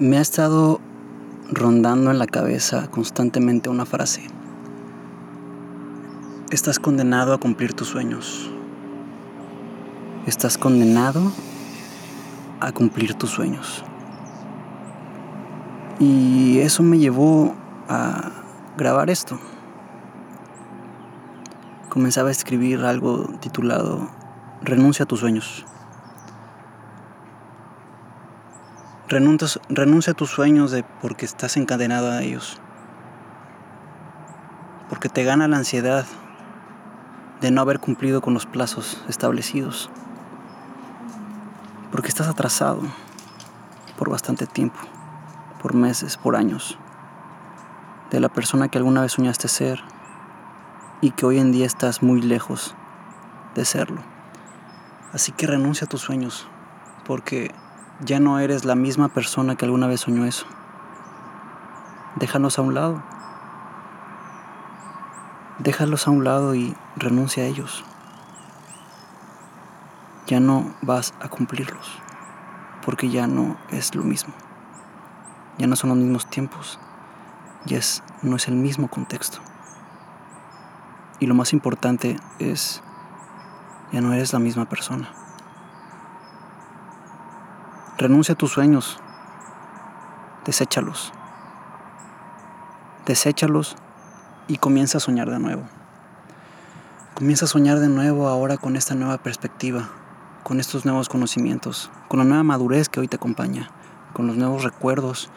Me ha estado rondando en la cabeza constantemente una frase. Estás condenado a cumplir tus sueños. Estás condenado a cumplir tus sueños. Y eso me llevó a grabar esto. Comenzaba a escribir algo titulado Renuncia a tus sueños. Renuncia, a tus sueños de porque estás encadenado a ellos. Porque te gana la ansiedad de no haber cumplido con los plazos establecidos. Porque estás atrasado por bastante tiempo, por meses, por años, de la persona que alguna vez soñaste ser y que hoy en día estás muy lejos de serlo. Así que renuncia a tus sueños, porque ya no eres la misma persona que alguna vez soñó eso. Déjalos a un lado. Déjalos a un lado y renuncia a ellos. Ya no vas a cumplirlos, porque ya no es lo mismo. Ya no son los mismos tiempos, ya es, no es el mismo contexto. Y lo más importante es, ya no eres la misma persona. Renuncia a tus sueños. Deséchalos. Deséchalos y comienza a soñar de nuevo. Comienza a soñar de nuevo ahora con esta nueva perspectiva, con estos nuevos conocimientos, con la nueva madurez que hoy te acompaña, con los nuevos recuerdos,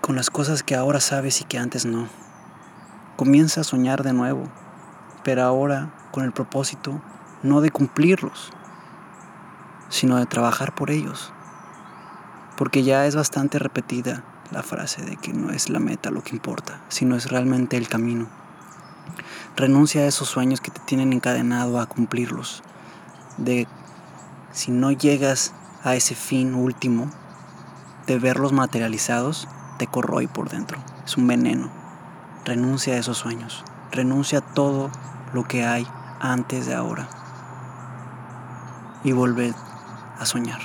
con las cosas que ahora sabes y que antes no. Comienza a soñar de nuevo, pero ahora con el propósito no de cumplirlos, sino de trabajar por ellos. Porque ya es bastante repetida la frase de que no es la meta lo que importa, sino es realmente el camino. Renuncia a esos sueños que te tienen encadenado a cumplirlos. De si no llegas a ese fin último, de verlos materializados, te corroe por dentro. Es un veneno. Renuncia a esos sueños. Renuncia a todo lo que hay antes de ahora. Y vuelve a soñar.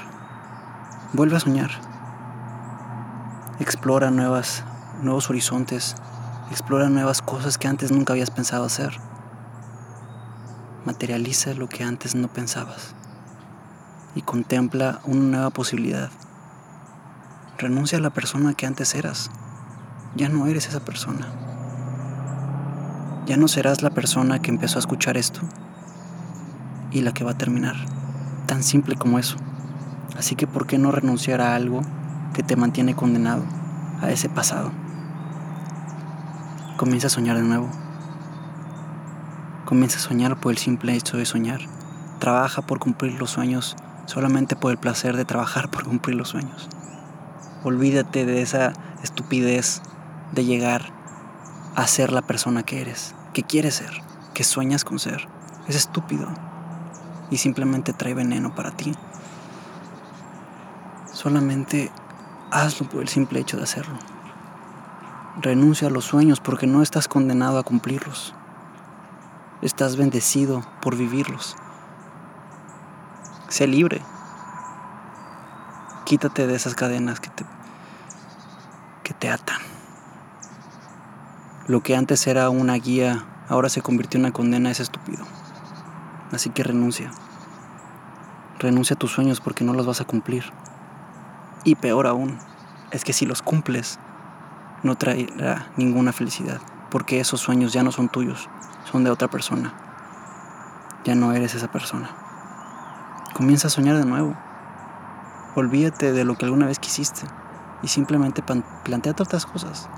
Vuelve a soñar. Explora nuevas, nuevos horizontes. Explora nuevas cosas que antes nunca habías pensado hacer. Materializa lo que antes no pensabas. Y contempla una nueva posibilidad. Renuncia a la persona que antes eras. Ya no eres esa persona. Ya no serás la persona que empezó a escuchar esto y la que va a terminar tan simple como eso. Así que ¿por qué no renunciar a algo que te mantiene condenado a ese pasado? Comienza a soñar de nuevo. Comienza a soñar por el simple hecho de soñar. Trabaja por cumplir los sueños solamente por el placer de trabajar por cumplir los sueños. Olvídate de esa estupidez de llegar a ser la persona que eres, que quieres ser, que sueñas con ser. Es estúpido y simplemente trae veneno para ti. Solamente hazlo por el simple hecho de hacerlo. Renuncia a los sueños porque no estás condenado a cumplirlos. Estás bendecido por vivirlos. Sé libre. Quítate de esas cadenas que te, que te atan. Lo que antes era una guía, ahora se convirtió en una condena, es estúpido. Así que renuncia. Renuncia a tus sueños porque no los vas a cumplir. Y peor aún, es que si los cumples, no traerá ninguna felicidad, porque esos sueños ya no son tuyos, son de otra persona. Ya no eres esa persona. Comienza a soñar de nuevo. Olvídate de lo que alguna vez quisiste y simplemente plantea otras cosas.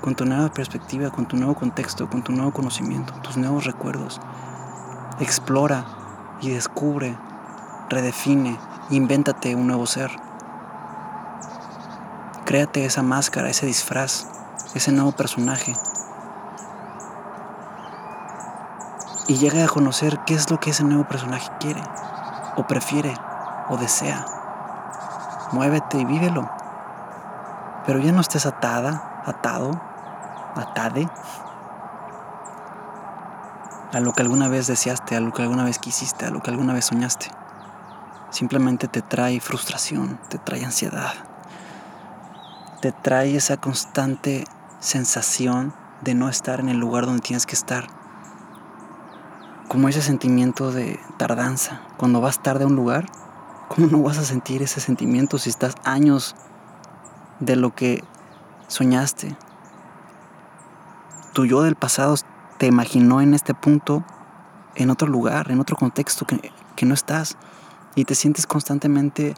Con tu nueva perspectiva, con tu nuevo contexto, con tu nuevo conocimiento, tus nuevos recuerdos, Explora y descubre, redefine, invéntate un nuevo ser. Créate esa máscara, ese disfraz, ese nuevo personaje. Y llega a conocer qué es lo que ese nuevo personaje quiere, o prefiere, o desea. Muévete y vívelo. Pero ya no estés atada, atado, atade a lo que alguna vez deseaste, a lo que alguna vez quisiste, a lo que alguna vez soñaste. Simplemente te trae frustración, te trae ansiedad, te trae esa constante sensación de no estar en el lugar donde tienes que estar. Como ese sentimiento de tardanza. Cuando vas tarde a un lugar, ¿cómo no vas a sentir ese sentimiento si estás años de lo que soñaste? Tu yo del pasado te imaginó en este punto, en otro lugar, en otro contexto que, que no estás. Y te sientes constantemente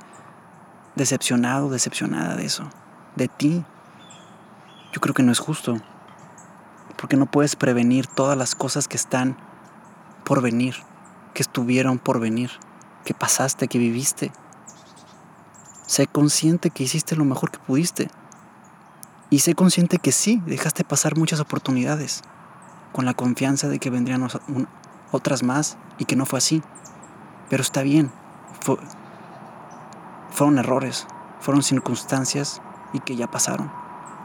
decepcionado, decepcionada de eso, de ti. Yo creo que no es justo, porque no puedes prevenir todas las cosas que están por venir, que estuvieron por venir, que pasaste, que viviste. Sé consciente que hiciste lo mejor que pudiste. Y sé consciente que sí, dejaste pasar muchas oportunidades, con la confianza de que vendrían otras más y que no fue así. Pero está bien, fueron errores, fueron circunstancias y que ya pasaron.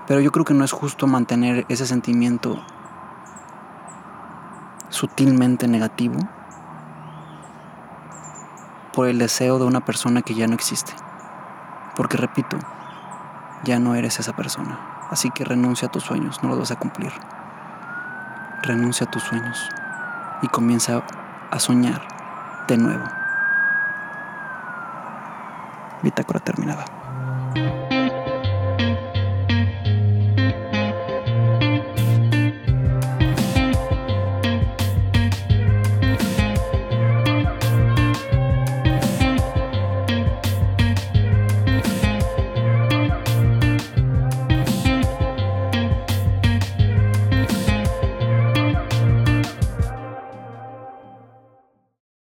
Pero yo creo que no es justo mantener ese sentimiento sutilmente negativo por el deseo de una persona que ya no existe. Porque repito, ya no eres esa persona. Así que renuncia a tus sueños, no los vas a cumplir. Renuncia a tus sueños y comienza a soñar de nuevo. Bitácora terminada.